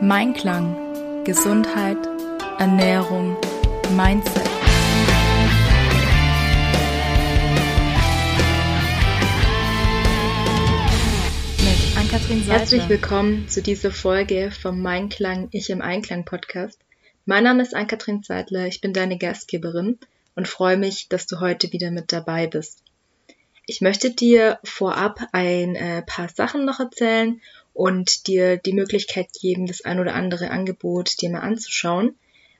Mein Klang. Gesundheit, Ernährung, Mindset. Herzlich willkommen zu dieser Folge vom Mein Klang, Ich im Einklang Podcast. Mein Name ist Ann-Kathrin Zeitler, ich bin deine Gastgeberin und freue mich, dass du heute wieder mit dabei bist. Ich möchte dir vorab ein äh, paar Sachen noch erzählen und dir die Möglichkeit geben, das ein oder andere Angebot dir mal anzuschauen,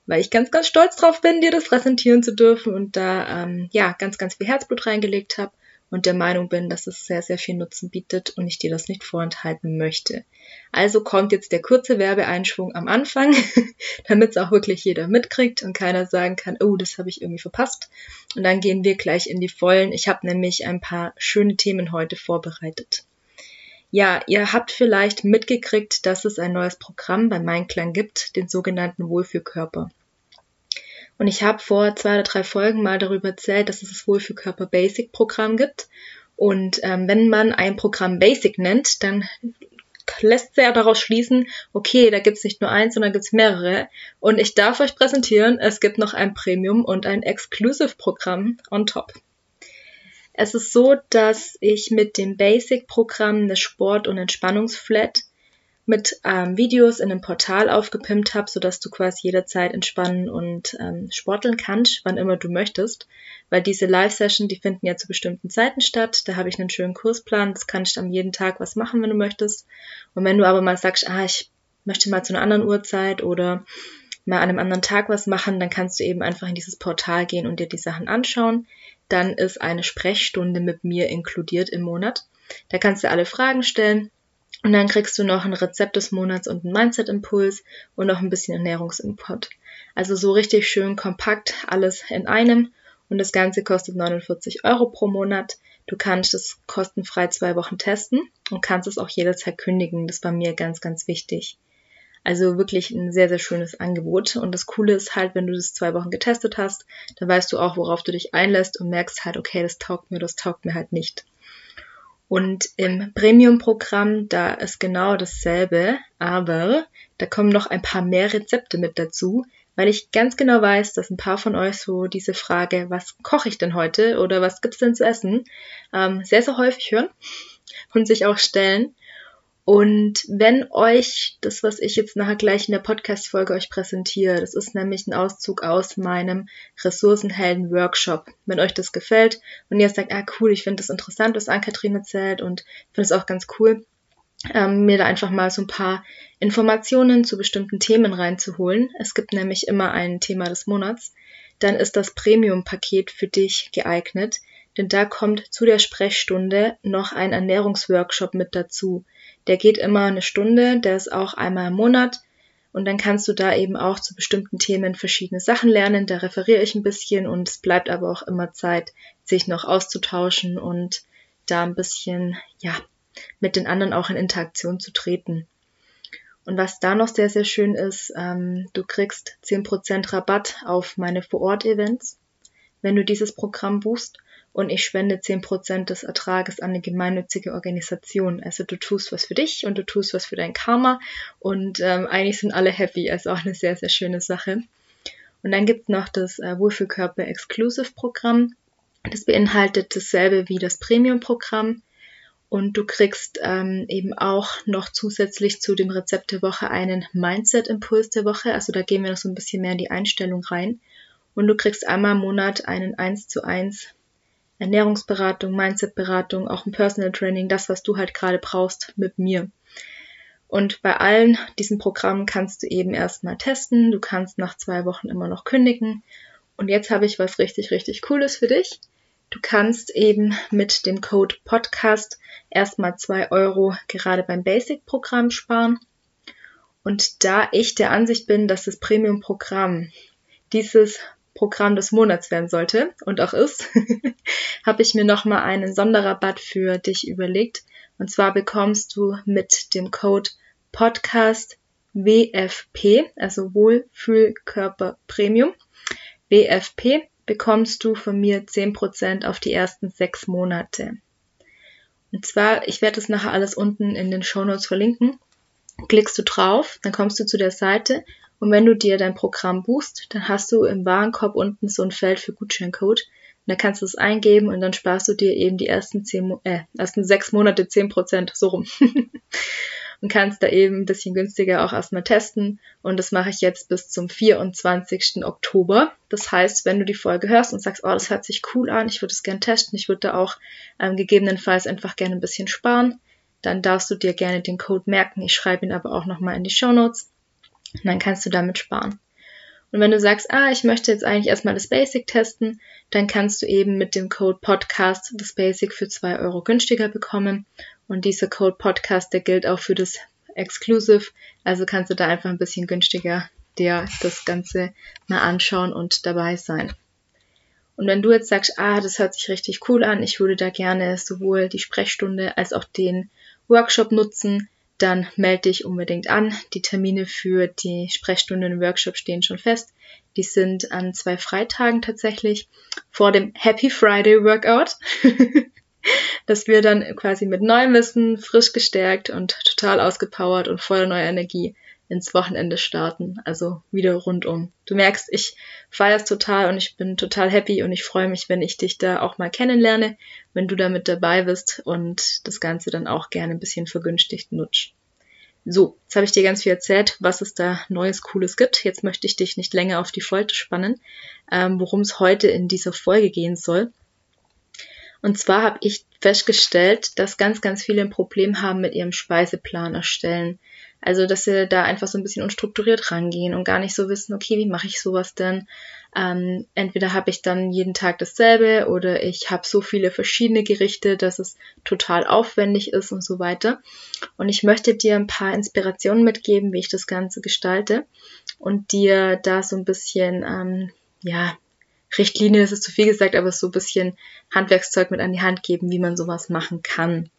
weil ich ganz, ganz stolz drauf bin, dir das präsentieren zu dürfen und da ähm, ja ganz, ganz viel Herzblut reingelegt habe und der Meinung bin, dass es sehr, sehr viel Nutzen bietet und ich dir das nicht vorenthalten möchte. Also kommt jetzt der kurze Werbeeinschwung am Anfang, damit es auch wirklich jeder mitkriegt und keiner sagen kann, oh, das habe ich irgendwie verpasst. Und dann gehen wir gleich in die Vollen. Ich habe nämlich ein paar schöne Themen heute vorbereitet. Ja, ihr habt vielleicht mitgekriegt, dass es ein neues Programm bei Meinklang gibt, den sogenannten Wohlfühlkörper. Und ich habe vor zwei oder drei Folgen mal darüber erzählt, dass es das Wohlfühlkörper Basic Programm gibt. Und ähm, wenn man ein Programm Basic nennt, dann lässt sehr daraus schließen, okay, da gibt's nicht nur eins, sondern gibt's mehrere. Und ich darf euch präsentieren, es gibt noch ein Premium und ein Exclusive-Programm on top. Es ist so, dass ich mit dem Basic-Programm eine Sport- und Entspannungsflat mit ähm, Videos in einem Portal aufgepimpt habe, sodass du quasi jederzeit entspannen und ähm, sporteln kannst, wann immer du möchtest. Weil diese Live-Session, die finden ja zu bestimmten Zeiten statt. Da habe ich einen schönen Kursplan. Das kannst du am jeden Tag was machen, wenn du möchtest. Und wenn du aber mal sagst, ah, ich möchte mal zu einer anderen Uhrzeit oder mal an einem anderen Tag was machen, dann kannst du eben einfach in dieses Portal gehen und dir die Sachen anschauen. Dann ist eine Sprechstunde mit mir inkludiert im Monat. Da kannst du alle Fragen stellen und dann kriegst du noch ein Rezept des Monats und einen Mindset-Impuls und noch ein bisschen Ernährungsinput. Also so richtig schön kompakt alles in einem. Und das Ganze kostet 49 Euro pro Monat. Du kannst es kostenfrei zwei Wochen testen und kannst es auch jederzeit kündigen. Das war mir ganz, ganz wichtig. Also wirklich ein sehr, sehr schönes Angebot. Und das Coole ist halt, wenn du das zwei Wochen getestet hast, dann weißt du auch, worauf du dich einlässt und merkst halt, okay, das taugt mir, das taugt mir halt nicht. Und im Premium-Programm, da ist genau dasselbe, aber da kommen noch ein paar mehr Rezepte mit dazu, weil ich ganz genau weiß, dass ein paar von euch so diese Frage, was koche ich denn heute oder was gibt's denn zu essen, ähm, sehr, sehr häufig hören und sich auch stellen. Und wenn euch das, was ich jetzt nachher gleich in der Podcast-Folge euch präsentiere, das ist nämlich ein Auszug aus meinem Ressourcenhelden-Workshop. Wenn euch das gefällt und ihr sagt, ah cool, ich finde das interessant, was Ann-Kathrin erzählt und finde es auch ganz cool, ähm, mir da einfach mal so ein paar Informationen zu bestimmten Themen reinzuholen. Es gibt nämlich immer ein Thema des Monats. Dann ist das Premium-Paket für dich geeignet, denn da kommt zu der Sprechstunde noch ein Ernährungsworkshop mit dazu. Der geht immer eine Stunde, der ist auch einmal im Monat und dann kannst du da eben auch zu bestimmten Themen verschiedene Sachen lernen. Da referiere ich ein bisschen und es bleibt aber auch immer Zeit, sich noch auszutauschen und da ein bisschen, ja, mit den anderen auch in Interaktion zu treten. Und was da noch sehr, sehr schön ist, ähm, du kriegst 10% Rabatt auf meine Vor-Ort-Events, wenn du dieses Programm buchst und ich spende zehn Prozent des Ertrages an eine gemeinnützige Organisation. Also du tust was für dich und du tust was für dein Karma und ähm, eigentlich sind alle happy. Also auch eine sehr, sehr schöne Sache. Und dann gibt's noch das äh, Wohlfühlkörper Exclusive Programm. Das beinhaltet dasselbe wie das Premium-Programm. Und du kriegst ähm, eben auch noch zusätzlich zu dem Rezept der Woche einen Mindset-Impuls der Woche. Also da gehen wir noch so ein bisschen mehr in die Einstellung rein. Und du kriegst einmal im Monat einen 1 zu 1 Ernährungsberatung, Mindsetberatung, auch ein Personal Training, das, was du halt gerade brauchst mit mir. Und bei allen diesen Programmen kannst du eben erstmal testen. Du kannst nach zwei Wochen immer noch kündigen. Und jetzt habe ich was richtig, richtig Cooles für dich. Du kannst eben mit dem Code Podcast erstmal zwei Euro gerade beim Basic-Programm sparen. Und da ich der Ansicht bin, dass das Premium-Programm dieses Programm des Monats werden sollte und auch ist, habe ich mir nochmal einen Sonderrabatt für dich überlegt. Und zwar bekommst du mit dem Code Podcast WFP, also Wohlfühlkörper Premium, WFP, bekommst du von mir 10% auf die ersten sechs Monate. Und zwar, ich werde das nachher alles unten in den Show Notes verlinken klickst du drauf, dann kommst du zu der Seite und wenn du dir dein Programm buchst, dann hast du im Warenkorb unten so ein Feld für Gutscheincode. Und dann kannst du es eingeben und dann sparst du dir eben die ersten zehn, äh, ersten sechs Monate zehn Prozent so rum. und kannst da eben ein bisschen günstiger auch erstmal testen. Und das mache ich jetzt bis zum 24. Oktober. Das heißt, wenn du die Folge hörst und sagst, oh, das hört sich cool an, ich würde es gerne testen, ich würde da auch ähm, gegebenenfalls einfach gerne ein bisschen sparen, dann darfst du dir gerne den Code merken. Ich schreibe ihn aber auch nochmal in die Show Notes. Und dann kannst du damit sparen. Und wenn du sagst, ah, ich möchte jetzt eigentlich erstmal das Basic testen, dann kannst du eben mit dem Code Podcast das Basic für zwei Euro günstiger bekommen. Und dieser Code Podcast, der gilt auch für das Exclusive. Also kannst du da einfach ein bisschen günstiger dir das Ganze mal anschauen und dabei sein. Und wenn du jetzt sagst, ah, das hört sich richtig cool an, ich würde da gerne sowohl die Sprechstunde als auch den Workshop nutzen, dann melde dich unbedingt an. Die Termine für die Sprechstunden und Workshop stehen schon fest. Die sind an zwei Freitagen tatsächlich vor dem Happy Friday Workout. dass wir dann quasi mit neuem Wissen, frisch gestärkt und total ausgepowert und voller neuer Energie ins Wochenende starten. Also wieder rundum. Du merkst, ich feiere es total und ich bin total happy und ich freue mich, wenn ich dich da auch mal kennenlerne, wenn du da mit dabei bist und das Ganze dann auch gerne ein bisschen vergünstigt nutzt. So, jetzt habe ich dir ganz viel erzählt, was es da Neues, Cooles gibt. Jetzt möchte ich dich nicht länger auf die Folter spannen, ähm, worum es heute in dieser Folge gehen soll. Und zwar habe ich festgestellt, dass ganz, ganz viele ein Problem haben mit ihrem Speiseplan erstellen. Also, dass sie da einfach so ein bisschen unstrukturiert rangehen und gar nicht so wissen, okay, wie mache ich sowas denn? Ähm, entweder habe ich dann jeden Tag dasselbe oder ich habe so viele verschiedene Gerichte, dass es total aufwendig ist und so weiter. Und ich möchte dir ein paar Inspirationen mitgeben, wie ich das Ganze gestalte und dir da so ein bisschen, ähm, ja, Richtlinie, das ist zu viel gesagt, aber so ein bisschen Handwerkszeug mit an die Hand geben, wie man sowas machen kann.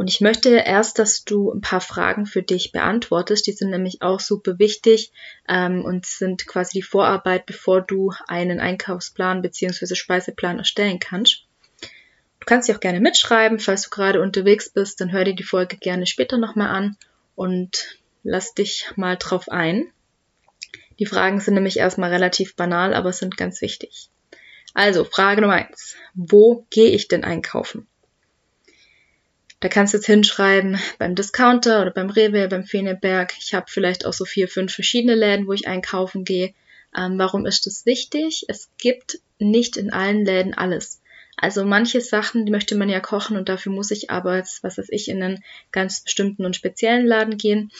Und ich möchte erst, dass du ein paar Fragen für dich beantwortest. Die sind nämlich auch super wichtig ähm, und sind quasi die Vorarbeit, bevor du einen Einkaufsplan bzw. Speiseplan erstellen kannst. Du kannst sie auch gerne mitschreiben, falls du gerade unterwegs bist, dann hör dir die Folge gerne später nochmal an und lass dich mal drauf ein. Die Fragen sind nämlich erstmal relativ banal, aber sind ganz wichtig. Also, Frage Nummer eins: Wo gehe ich denn einkaufen? Da kannst du jetzt hinschreiben, beim Discounter oder beim Rewe, beim Feneberg. Ich habe vielleicht auch so vier, fünf verschiedene Läden, wo ich einkaufen gehe. Ähm, warum ist das wichtig? Es gibt nicht in allen Läden alles. Also manche Sachen, die möchte man ja kochen und dafür muss ich aber, jetzt, was weiß ich, in einen ganz bestimmten und speziellen Laden gehen.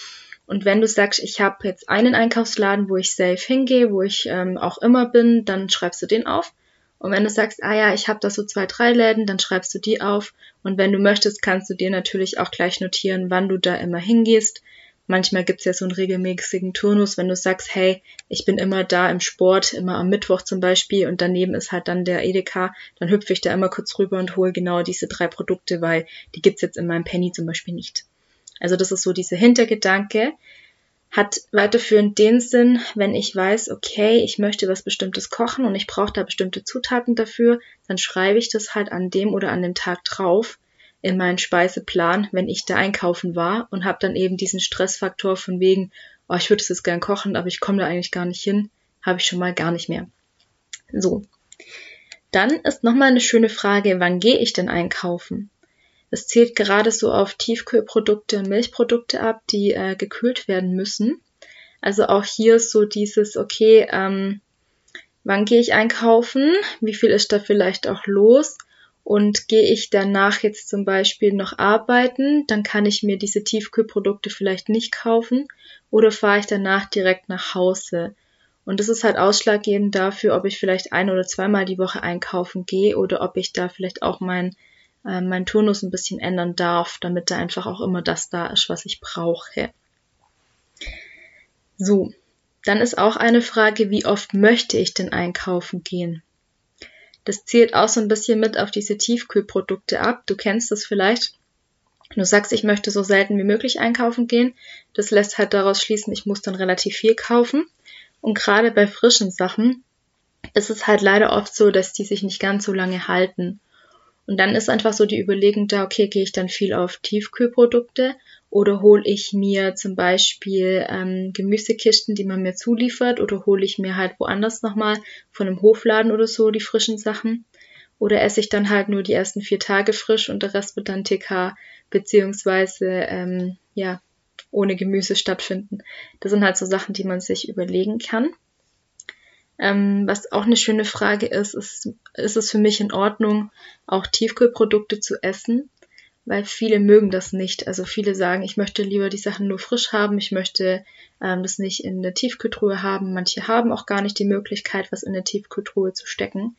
Und wenn du sagst, ich habe jetzt einen Einkaufsladen, wo ich safe hingehe, wo ich ähm, auch immer bin, dann schreibst du den auf. Und wenn du sagst, ah ja, ich habe da so zwei, drei Läden, dann schreibst du die auf. Und wenn du möchtest, kannst du dir natürlich auch gleich notieren, wann du da immer hingehst. Manchmal gibt's ja so einen regelmäßigen Turnus, wenn du sagst, hey, ich bin immer da im Sport, immer am Mittwoch zum Beispiel und daneben ist halt dann der Edeka, dann hüpfe ich da immer kurz rüber und hole genau diese drei Produkte, weil die gibt's jetzt in meinem Penny zum Beispiel nicht. Also das ist so dieser Hintergedanke, hat weiterführend den Sinn, wenn ich weiß, okay, ich möchte was Bestimmtes kochen und ich brauche da bestimmte Zutaten dafür, dann schreibe ich das halt an dem oder an dem Tag drauf in meinen Speiseplan, wenn ich da einkaufen war und habe dann eben diesen Stressfaktor von wegen, oh, ich würde es jetzt gern kochen, aber ich komme da eigentlich gar nicht hin, habe ich schon mal gar nicht mehr. So. Dann ist nochmal eine schöne Frage, wann gehe ich denn einkaufen? Es zählt gerade so auf Tiefkühlprodukte und Milchprodukte ab, die äh, gekühlt werden müssen. Also auch hier so dieses, okay, ähm, wann gehe ich einkaufen? Wie viel ist da vielleicht auch los? Und gehe ich danach jetzt zum Beispiel noch arbeiten, dann kann ich mir diese Tiefkühlprodukte vielleicht nicht kaufen oder fahre ich danach direkt nach Hause. Und das ist halt ausschlaggebend dafür, ob ich vielleicht ein oder zweimal die Woche einkaufen gehe oder ob ich da vielleicht auch mein äh, meinen Turnus ein bisschen ändern darf, damit da einfach auch immer das da ist, was ich brauche. So, dann ist auch eine Frage, wie oft möchte ich denn einkaufen gehen? Das zielt auch so ein bisschen mit auf diese Tiefkühlprodukte ab. Du kennst das vielleicht. Du sagst, ich möchte so selten wie möglich einkaufen gehen. Das lässt halt daraus schließen, ich muss dann relativ viel kaufen. Und gerade bei frischen Sachen ist es halt leider oft so, dass die sich nicht ganz so lange halten. Und dann ist einfach so die Überlegung da, okay, gehe ich dann viel auf Tiefkühlprodukte Oder hole ich mir zum Beispiel ähm, Gemüsekisten, die man mir zuliefert, oder hole ich mir halt woanders nochmal von einem Hofladen oder so die frischen Sachen. Oder esse ich dann halt nur die ersten vier Tage frisch und der Rest wird dann TK beziehungsweise ähm, ja ohne Gemüse stattfinden. Das sind halt so Sachen, die man sich überlegen kann. Ähm, was auch eine schöne Frage ist, ist, ist es für mich in Ordnung, auch Tiefkühlprodukte zu essen? weil viele mögen das nicht. Also viele sagen, ich möchte lieber die Sachen nur frisch haben, ich möchte ähm, das nicht in der Tiefkühltruhe haben. Manche haben auch gar nicht die Möglichkeit, was in der Tiefkühltruhe zu stecken.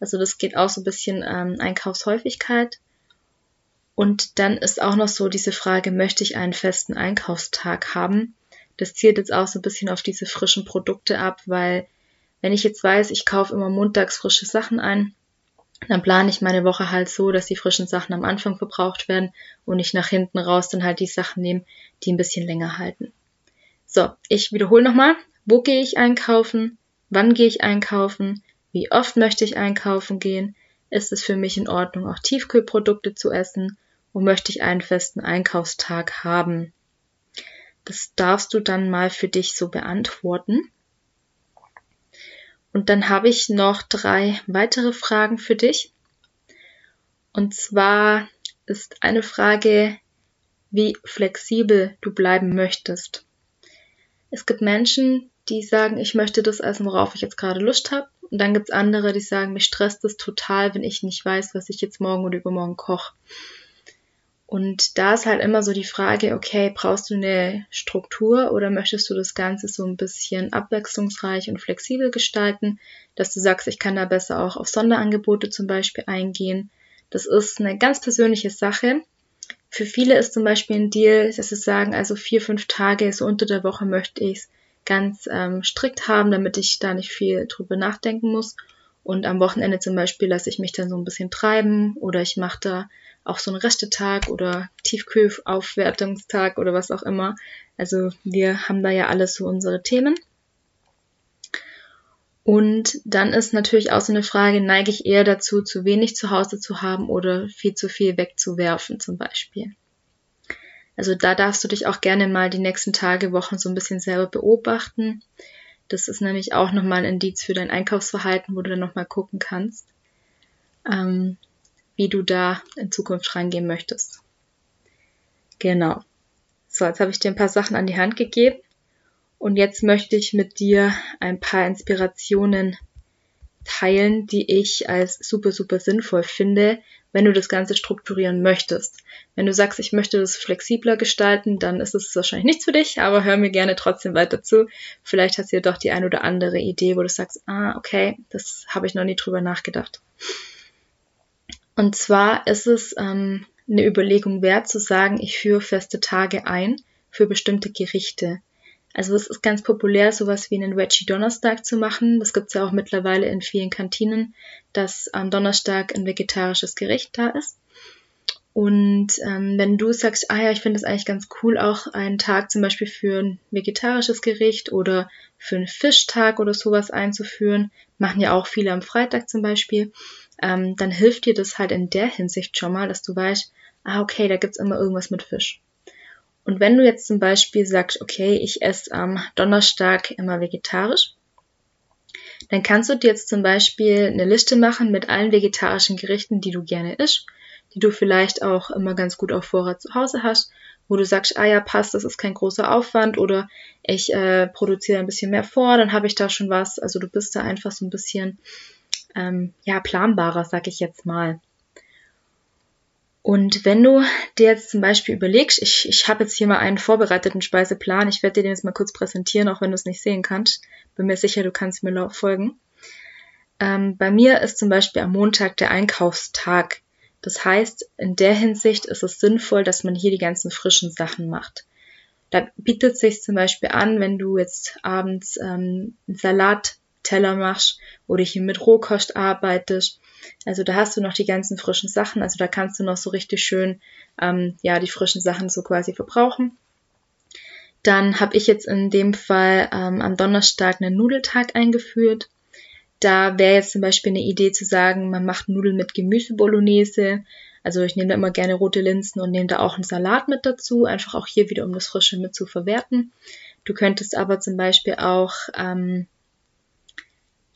Also das geht auch so ein bisschen ähm, Einkaufshäufigkeit. Und dann ist auch noch so diese Frage, möchte ich einen festen Einkaufstag haben? Das zielt jetzt auch so ein bisschen auf diese frischen Produkte ab, weil wenn ich jetzt weiß, ich kaufe immer montags frische Sachen ein, dann plane ich meine Woche halt so, dass die frischen Sachen am Anfang verbraucht werden und ich nach hinten raus dann halt die Sachen nehme, die ein bisschen länger halten. So, ich wiederhole nochmal. Wo gehe ich einkaufen? Wann gehe ich einkaufen? Wie oft möchte ich einkaufen gehen? Ist es für mich in Ordnung, auch Tiefkühlprodukte zu essen? Und möchte ich einen festen Einkaufstag haben? Das darfst du dann mal für dich so beantworten. Und dann habe ich noch drei weitere Fragen für dich. Und zwar ist eine Frage, wie flexibel du bleiben möchtest. Es gibt Menschen, die sagen, ich möchte das essen, worauf ich jetzt gerade Lust habe. Und dann gibt es andere, die sagen, mich stresst es total, wenn ich nicht weiß, was ich jetzt morgen oder übermorgen koche. Und da ist halt immer so die Frage, okay, brauchst du eine Struktur oder möchtest du das Ganze so ein bisschen abwechslungsreich und flexibel gestalten, dass du sagst, ich kann da besser auch auf Sonderangebote zum Beispiel eingehen. Das ist eine ganz persönliche Sache. Für viele ist zum Beispiel ein Deal, dass sie sagen, also vier, fünf Tage so unter der Woche möchte ich es ganz ähm, strikt haben, damit ich da nicht viel drüber nachdenken muss. Und am Wochenende zum Beispiel lasse ich mich dann so ein bisschen treiben oder ich mache da auch so einen Restetag oder Tiefkühlaufwertungstag oder was auch immer. Also wir haben da ja alles so unsere Themen. Und dann ist natürlich auch so eine Frage, neige ich eher dazu, zu wenig zu Hause zu haben oder viel zu viel wegzuwerfen zum Beispiel. Also da darfst du dich auch gerne mal die nächsten Tage, Wochen so ein bisschen selber beobachten. Das ist nämlich auch nochmal ein Indiz für dein Einkaufsverhalten, wo du dann nochmal gucken kannst. Ähm, wie du da in Zukunft reingehen möchtest. Genau. So, jetzt habe ich dir ein paar Sachen an die Hand gegeben und jetzt möchte ich mit dir ein paar Inspirationen teilen, die ich als super, super sinnvoll finde, wenn du das Ganze strukturieren möchtest. Wenn du sagst, ich möchte das flexibler gestalten, dann ist es wahrscheinlich nichts für dich, aber hör mir gerne trotzdem weiter zu. Vielleicht hast du ja doch die ein oder andere Idee, wo du sagst, ah, okay, das habe ich noch nie drüber nachgedacht. Und zwar ist es ähm, eine Überlegung wert zu sagen, ich führe feste Tage ein für bestimmte Gerichte. Also es ist ganz populär, sowas wie einen Veggie Donnerstag zu machen. Das gibt's ja auch mittlerweile in vielen Kantinen, dass am Donnerstag ein vegetarisches Gericht da ist. Und ähm, wenn du sagst, ah ja, ich finde es eigentlich ganz cool, auch einen Tag zum Beispiel für ein vegetarisches Gericht oder für einen Fischtag oder sowas einzuführen, machen ja auch viele am Freitag zum Beispiel, ähm, dann hilft dir das halt in der Hinsicht schon mal, dass du weißt, ah, okay, da gibt's immer irgendwas mit Fisch. Und wenn du jetzt zum Beispiel sagst, okay, ich esse am Donnerstag immer vegetarisch, dann kannst du dir jetzt zum Beispiel eine Liste machen mit allen vegetarischen Gerichten, die du gerne isst, die du vielleicht auch immer ganz gut auf Vorrat zu Hause hast, wo du sagst, ah ja, passt, das ist kein großer Aufwand oder ich äh, produziere ein bisschen mehr vor, dann habe ich da schon was. Also du bist da einfach so ein bisschen ähm, ja, planbarer, sag ich jetzt mal. Und wenn du dir jetzt zum Beispiel überlegst, ich, ich habe jetzt hier mal einen vorbereiteten Speiseplan, ich werde dir den jetzt mal kurz präsentieren, auch wenn du es nicht sehen kannst. Bin mir sicher, du kannst mir folgen. Ähm, bei mir ist zum Beispiel am Montag der Einkaufstag. Das heißt, in der Hinsicht ist es sinnvoll, dass man hier die ganzen frischen Sachen macht. Da bietet sich zum Beispiel an, wenn du jetzt abends ähm, einen Salat Teller machst oder hier mit Rohkost arbeitest. Also da hast du noch die ganzen frischen Sachen. Also da kannst du noch so richtig schön ähm, ja die frischen Sachen so quasi verbrauchen. Dann habe ich jetzt in dem Fall ähm, am Donnerstag einen Nudeltag eingeführt. Da wäre jetzt zum Beispiel eine Idee zu sagen, man macht Nudeln mit Gemüse Bolognese. Also ich nehme da immer gerne rote Linsen und nehme da auch einen Salat mit dazu, einfach auch hier wieder, um das Frische mit zu verwerten. Du könntest aber zum Beispiel auch ähm,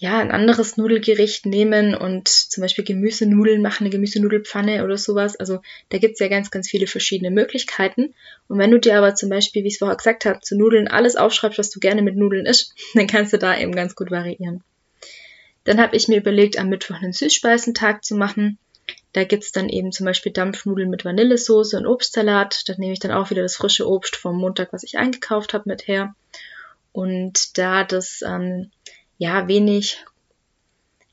ja, ein anderes Nudelgericht nehmen und zum Beispiel Gemüsenudeln machen, eine Gemüsenudelpfanne oder sowas. Also da gibt's ja ganz, ganz viele verschiedene Möglichkeiten. Und wenn du dir aber zum Beispiel, wie ich es vorher gesagt habe, zu Nudeln alles aufschreibst, was du gerne mit Nudeln isst, dann kannst du da eben ganz gut variieren. Dann habe ich mir überlegt, am Mittwoch einen Süßspeisentag zu machen. Da gibt's dann eben zum Beispiel Dampfnudeln mit Vanillesoße und Obstsalat. Da nehme ich dann auch wieder das frische Obst vom Montag, was ich eingekauft habe, mit her. Und da das ähm, ja wenig,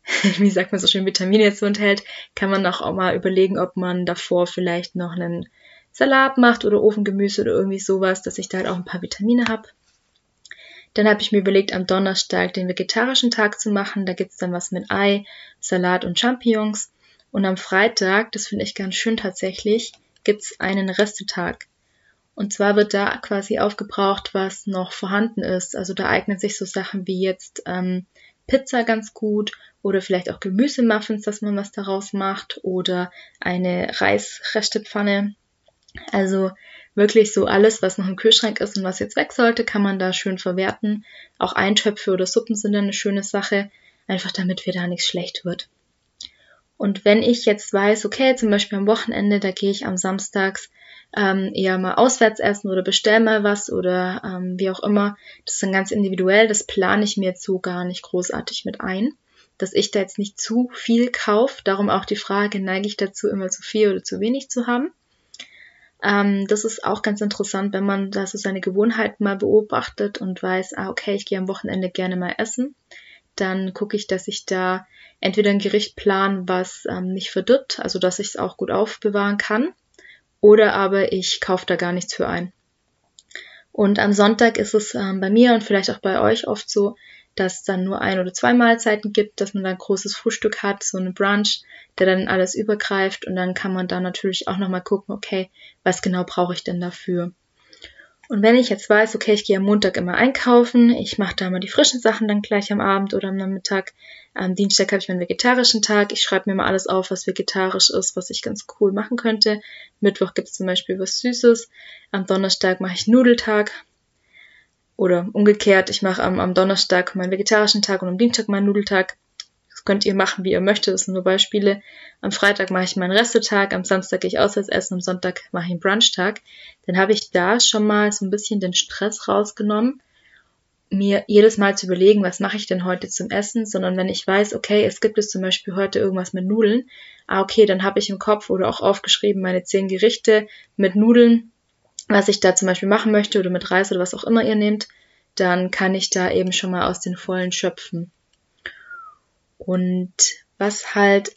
wie sagt man so schön, Vitamine jetzt so enthält, kann man auch, mal überlegen, ob man davor vielleicht noch einen Salat macht oder Ofengemüse oder irgendwie sowas, dass ich da halt auch ein paar Vitamine habe. Dann habe ich mir überlegt, am Donnerstag den vegetarischen Tag zu machen. Da gibt's dann was mit Ei, Salat und Champignons. Und am Freitag, das finde ich ganz schön tatsächlich, gibt's einen Restetag. Und zwar wird da quasi aufgebraucht, was noch vorhanden ist. Also da eignen sich so Sachen wie jetzt ähm, Pizza ganz gut oder vielleicht auch Gemüsemuffins, dass man was daraus macht oder eine Reisrestepfanne. Also wirklich so alles, was noch im Kühlschrank ist und was jetzt weg sollte, kann man da schön verwerten. Auch Eintöpfe oder Suppen sind eine schöne Sache, einfach damit mir da nichts schlecht wird. Und wenn ich jetzt weiß, okay, zum Beispiel am Wochenende, da gehe ich am Samstags ähm, eher mal auswärts essen oder bestell mal was oder ähm, wie auch immer. Das ist dann ganz individuell, das plane ich mir jetzt so gar nicht großartig mit ein, dass ich da jetzt nicht zu viel kaufe. Darum auch die Frage, neige ich dazu, immer zu viel oder zu wenig zu haben. Ähm, das ist auch ganz interessant, wenn man da so seine Gewohnheiten mal beobachtet und weiß, ah, okay, ich gehe am Wochenende gerne mal essen. Dann gucke ich, dass ich da entweder ein Gericht plan, was ähm, nicht verdirbt, also dass ich es auch gut aufbewahren kann oder aber ich kaufe da gar nichts für ein. Und am Sonntag ist es ähm, bei mir und vielleicht auch bei euch oft so, dass es dann nur ein oder zwei Mahlzeiten gibt, dass man da ein großes Frühstück hat, so eine Brunch, der dann alles übergreift und dann kann man da natürlich auch nochmal gucken, okay, was genau brauche ich denn dafür? Und wenn ich jetzt weiß, okay, ich gehe am Montag immer einkaufen, ich mache da mal die frischen Sachen dann gleich am Abend oder am Nachmittag. Am Dienstag habe ich meinen vegetarischen Tag. Ich schreibe mir mal alles auf, was vegetarisch ist, was ich ganz cool machen könnte. Mittwoch gibt es zum Beispiel was Süßes. Am Donnerstag mache ich Nudeltag. Oder umgekehrt, ich mache am, am Donnerstag meinen vegetarischen Tag und am Dienstag meinen Nudeltag könnt ihr machen, wie ihr möchtet. Das sind nur Beispiele. Am Freitag mache ich meinen Restetag, am Samstag gehe ich auswärts essen, am Sonntag mache ich einen Brunchtag. Dann habe ich da schon mal so ein bisschen den Stress rausgenommen, mir jedes Mal zu überlegen, was mache ich denn heute zum Essen, sondern wenn ich weiß, okay, es gibt es zum Beispiel heute irgendwas mit Nudeln, ah, okay, dann habe ich im Kopf oder auch aufgeschrieben meine zehn Gerichte mit Nudeln, was ich da zum Beispiel machen möchte oder mit Reis oder was auch immer ihr nehmt, dann kann ich da eben schon mal aus den Vollen schöpfen. Und was halt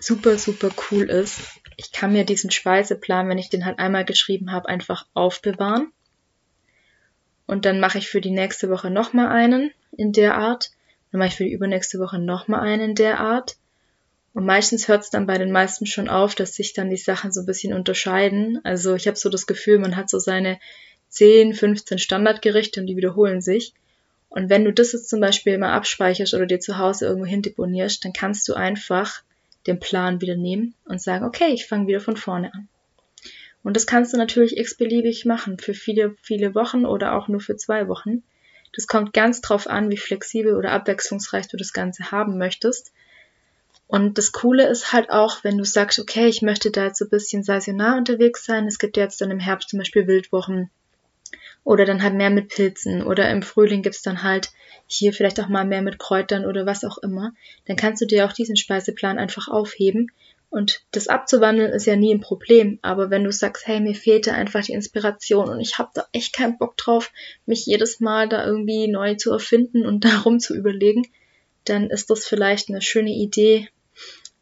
super, super cool ist, ich kann mir diesen Speiseplan, wenn ich den halt einmal geschrieben habe, einfach aufbewahren. Und dann mache ich für die nächste Woche nochmal einen in der Art. Dann mache ich für die übernächste Woche nochmal einen in der Art. Und meistens hört es dann bei den meisten schon auf, dass sich dann die Sachen so ein bisschen unterscheiden. Also ich habe so das Gefühl, man hat so seine 10, 15 Standardgerichte und die wiederholen sich. Und wenn du das jetzt zum Beispiel mal abspeicherst oder dir zu Hause irgendwo hindeponierst, dann kannst du einfach den Plan wieder nehmen und sagen, okay, ich fange wieder von vorne an. Und das kannst du natürlich x-beliebig machen für viele, viele Wochen oder auch nur für zwei Wochen. Das kommt ganz drauf an, wie flexibel oder abwechslungsreich du das Ganze haben möchtest. Und das Coole ist halt auch, wenn du sagst, okay, ich möchte da jetzt so ein bisschen saisonal unterwegs sein. Es gibt jetzt dann im Herbst zum Beispiel Wildwochen oder dann halt mehr mit Pilzen oder im Frühling gibt's dann halt hier vielleicht auch mal mehr mit Kräutern oder was auch immer, dann kannst du dir auch diesen Speiseplan einfach aufheben. Und das abzuwandeln ist ja nie ein Problem. Aber wenn du sagst, hey, mir fehlte einfach die Inspiration und ich habe da echt keinen Bock drauf, mich jedes Mal da irgendwie neu zu erfinden und darum zu überlegen, dann ist das vielleicht eine schöne Idee,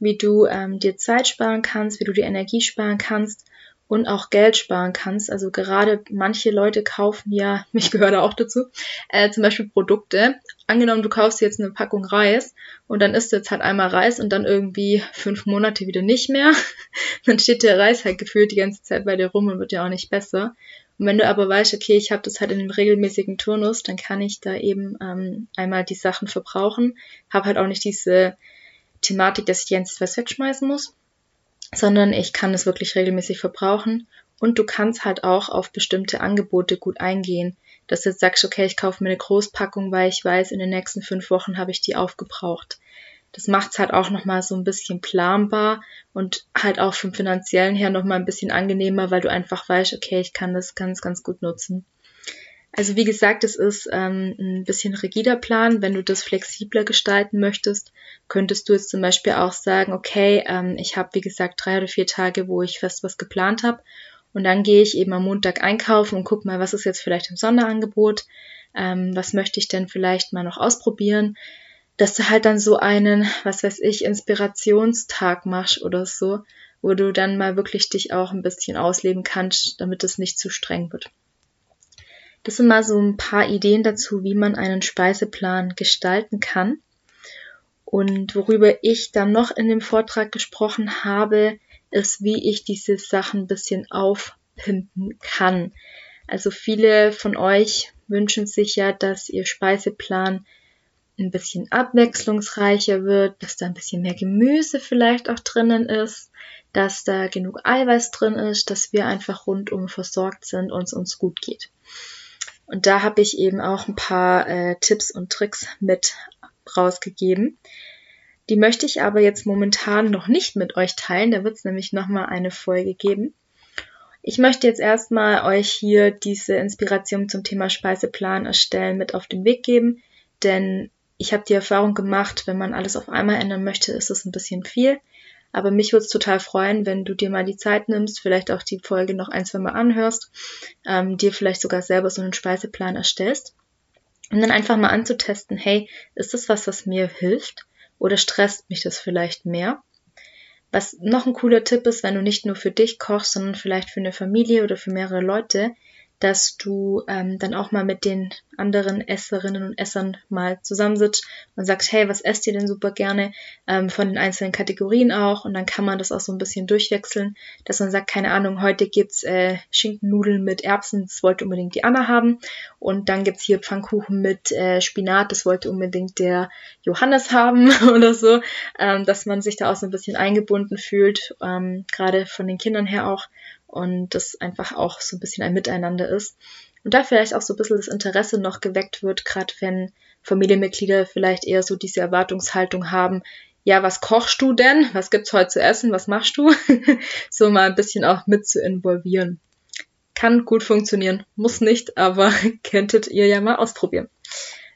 wie du ähm, dir Zeit sparen kannst, wie du dir Energie sparen kannst und auch Geld sparen kannst. Also gerade manche Leute kaufen ja, ich gehöre da auch dazu, äh, zum Beispiel Produkte. Angenommen, du kaufst jetzt eine Packung Reis und dann isst du jetzt halt einmal Reis und dann irgendwie fünf Monate wieder nicht mehr. dann steht der Reis halt gefühlt die ganze Zeit bei dir rum und wird ja auch nicht besser. Und wenn du aber weißt, okay, ich habe das halt in einem regelmäßigen Turnus, dann kann ich da eben ähm, einmal die Sachen verbrauchen. Habe halt auch nicht diese Thematik, dass ich jetzt was wegschmeißen muss. Sondern ich kann es wirklich regelmäßig verbrauchen und du kannst halt auch auf bestimmte Angebote gut eingehen, dass du jetzt sagst, okay, ich kaufe mir eine Großpackung, weil ich weiß, in den nächsten fünf Wochen habe ich die aufgebraucht. Das macht es halt auch nochmal so ein bisschen planbar und halt auch vom finanziellen her nochmal ein bisschen angenehmer, weil du einfach weißt, okay, ich kann das ganz, ganz gut nutzen. Also wie gesagt, es ist ähm, ein bisschen rigider Plan. Wenn du das flexibler gestalten möchtest, könntest du jetzt zum Beispiel auch sagen, okay, ähm, ich habe wie gesagt drei oder vier Tage, wo ich fest was geplant habe und dann gehe ich eben am Montag einkaufen und guck mal, was ist jetzt vielleicht im Sonderangebot, ähm, was möchte ich denn vielleicht mal noch ausprobieren, dass du halt dann so einen, was weiß ich, Inspirationstag machst oder so, wo du dann mal wirklich dich auch ein bisschen ausleben kannst, damit es nicht zu streng wird. Das sind mal so ein paar Ideen dazu, wie man einen Speiseplan gestalten kann. Und worüber ich dann noch in dem Vortrag gesprochen habe, ist, wie ich diese Sachen ein bisschen aufpimpen kann. Also viele von euch wünschen sich ja, dass ihr Speiseplan ein bisschen abwechslungsreicher wird, dass da ein bisschen mehr Gemüse vielleicht auch drinnen ist, dass da genug Eiweiß drin ist, dass wir einfach rundum versorgt sind und es uns gut geht. Und da habe ich eben auch ein paar äh, Tipps und Tricks mit rausgegeben. Die möchte ich aber jetzt momentan noch nicht mit euch teilen. Da wird es nämlich nochmal eine Folge geben. Ich möchte jetzt erstmal euch hier diese Inspiration zum Thema Speiseplan erstellen mit auf den Weg geben, denn ich habe die Erfahrung gemacht, wenn man alles auf einmal ändern möchte, ist es ein bisschen viel. Aber mich würde es total freuen, wenn du dir mal die Zeit nimmst, vielleicht auch die Folge noch ein, zwei Mal anhörst, ähm, dir vielleicht sogar selber so einen Speiseplan erstellst. Und dann einfach mal anzutesten, hey, ist das was, was mir hilft? Oder stresst mich das vielleicht mehr? Was noch ein cooler Tipp ist, wenn du nicht nur für dich kochst, sondern vielleicht für eine Familie oder für mehrere Leute, dass du ähm, dann auch mal mit den anderen Esserinnen und Essern mal zusammensitzt und sagst, hey, was esst ihr denn super gerne? Ähm, von den einzelnen Kategorien auch. Und dann kann man das auch so ein bisschen durchwechseln, dass man sagt, keine Ahnung, heute gibt's äh, Schinkennudeln mit Erbsen, das wollte unbedingt die Anna haben. Und dann gibt's hier Pfannkuchen mit äh, Spinat, das wollte unbedingt der Johannes haben oder so, ähm, dass man sich da auch so ein bisschen eingebunden fühlt, ähm, gerade von den Kindern her auch und das einfach auch so ein bisschen ein Miteinander ist. Und da vielleicht auch so ein bisschen das Interesse noch geweckt wird, gerade wenn Familienmitglieder vielleicht eher so diese Erwartungshaltung haben, ja, was kochst du denn? Was gibt's heute zu essen? Was machst du? so mal ein bisschen auch mit zu involvieren. Kann gut funktionieren, muss nicht, aber könntet ihr ja mal ausprobieren.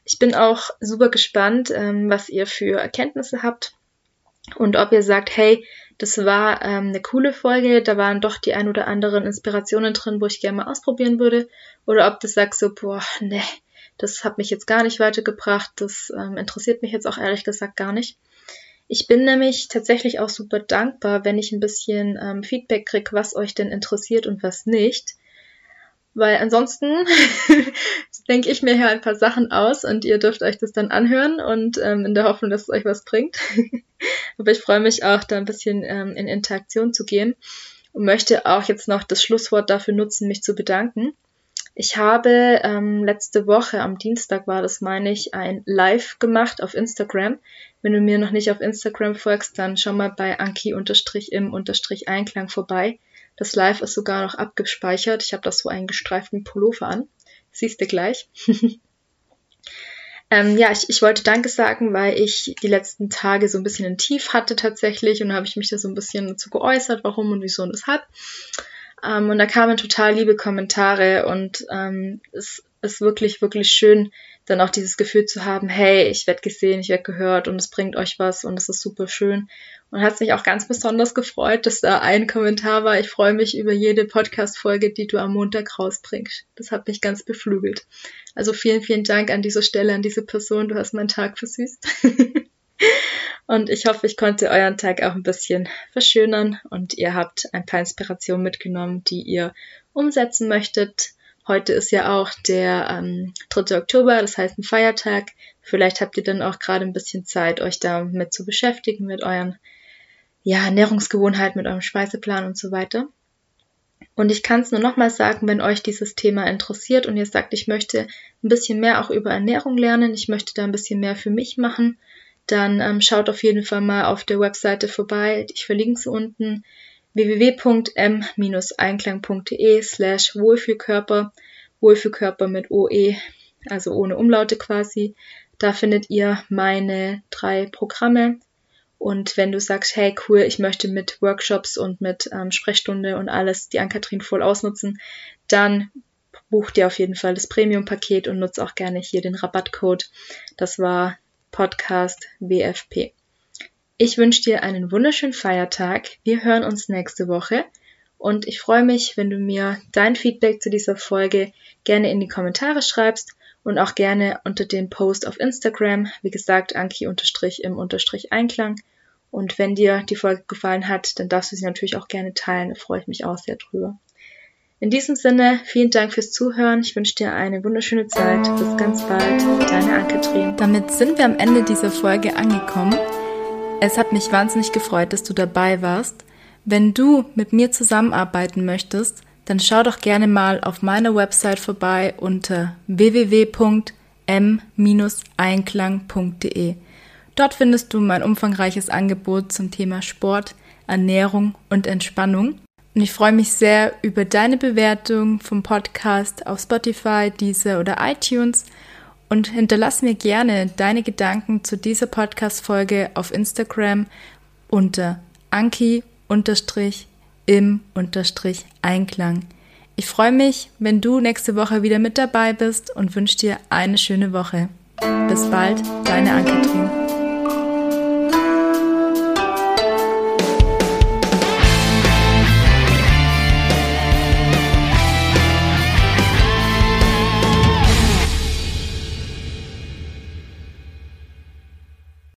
Ich bin auch super gespannt, ähm, was ihr für Erkenntnisse habt und ob ihr sagt, hey, das war ähm, eine coole Folge, da waren doch die ein oder anderen Inspirationen drin, wo ich gerne mal ausprobieren würde. Oder ob du sagst so, boah, ne, das hat mich jetzt gar nicht weitergebracht, das ähm, interessiert mich jetzt auch ehrlich gesagt gar nicht. Ich bin nämlich tatsächlich auch super dankbar, wenn ich ein bisschen ähm, Feedback krieg, was euch denn interessiert und was nicht. Weil ansonsten denke ich mir hier ein paar Sachen aus und ihr dürft euch das dann anhören und ähm, in der Hoffnung, dass es euch was bringt. Aber ich freue mich auch, da ein bisschen ähm, in Interaktion zu gehen und möchte auch jetzt noch das Schlusswort dafür nutzen, mich zu bedanken. Ich habe ähm, letzte Woche, am Dienstag war das, meine ich, ein Live gemacht auf Instagram. Wenn du mir noch nicht auf Instagram folgst, dann schau mal bei anki-im-einklang vorbei. Das Live ist sogar noch abgespeichert. Ich habe das so einen gestreiften Pullover an. Siehst du gleich. ähm, ja, ich, ich wollte Danke sagen, weil ich die letzten Tage so ein bisschen ein Tief hatte tatsächlich und habe ich mich da so ein bisschen dazu geäußert, warum und wieso und weshalb. Ähm, und da kamen total liebe Kommentare und ähm, es ist wirklich, wirklich schön, dann auch dieses Gefühl zu haben, hey, ich werde gesehen, ich werde gehört und es bringt euch was und es ist super schön. Und hat mich auch ganz besonders gefreut, dass da ein Kommentar war, ich freue mich über jede Podcast-Folge, die du am Montag rausbringst. Das hat mich ganz beflügelt. Also vielen, vielen Dank an dieser Stelle, an diese Person, du hast meinen Tag versüßt. und ich hoffe, ich konnte euren Tag auch ein bisschen verschönern und ihr habt ein paar Inspirationen mitgenommen, die ihr umsetzen möchtet Heute ist ja auch der ähm, 3. Oktober, das heißt ein Feiertag. Vielleicht habt ihr dann auch gerade ein bisschen Zeit, euch damit zu beschäftigen, mit euren ja, Ernährungsgewohnheiten, mit eurem Speiseplan und so weiter. Und ich kann es nur nochmal sagen, wenn euch dieses Thema interessiert und ihr sagt, ich möchte ein bisschen mehr auch über Ernährung lernen, ich möchte da ein bisschen mehr für mich machen, dann ähm, schaut auf jeden Fall mal auf der Webseite vorbei. Ich verlinke sie unten. www.m-einklang.de slash Wohlfühlkörper, Wohlfühlkörper mit OE, also ohne Umlaute quasi. Da findet ihr meine drei Programme. Und wenn du sagst, hey cool, ich möchte mit Workshops und mit ähm, Sprechstunde und alles die Ankatrin voll ausnutzen, dann buch dir auf jeden Fall das Premium-Paket und nutze auch gerne hier den Rabattcode. Das war Podcast WFP. Ich wünsche dir einen wunderschönen Feiertag. Wir hören uns nächste Woche und ich freue mich, wenn du mir dein Feedback zu dieser Folge gerne in die Kommentare schreibst und auch gerne unter dem Post auf Instagram. Wie gesagt, Anki-im-Einklang. Und wenn dir die Folge gefallen hat, dann darfst du sie natürlich auch gerne teilen. Da freue ich mich auch sehr drüber. In diesem Sinne, vielen Dank fürs Zuhören. Ich wünsche dir eine wunderschöne Zeit. Bis ganz bald. Deine Ann-Kathrin. Damit sind wir am Ende dieser Folge angekommen. Es hat mich wahnsinnig gefreut, dass du dabei warst. Wenn du mit mir zusammenarbeiten möchtest, dann schau doch gerne mal auf meiner Website vorbei unter www.m-einklang.de. Dort findest du mein umfangreiches Angebot zum Thema Sport, Ernährung und Entspannung. Und ich freue mich sehr über deine Bewertung vom Podcast auf Spotify, Deezer oder iTunes und hinterlass mir gerne deine Gedanken zu dieser Podcast-Folge auf Instagram unter anki-im-einklang. Ich freue mich, wenn du nächste Woche wieder mit dabei bist und wünsche dir eine schöne Woche. Bis bald, deine Ann-Kathrin.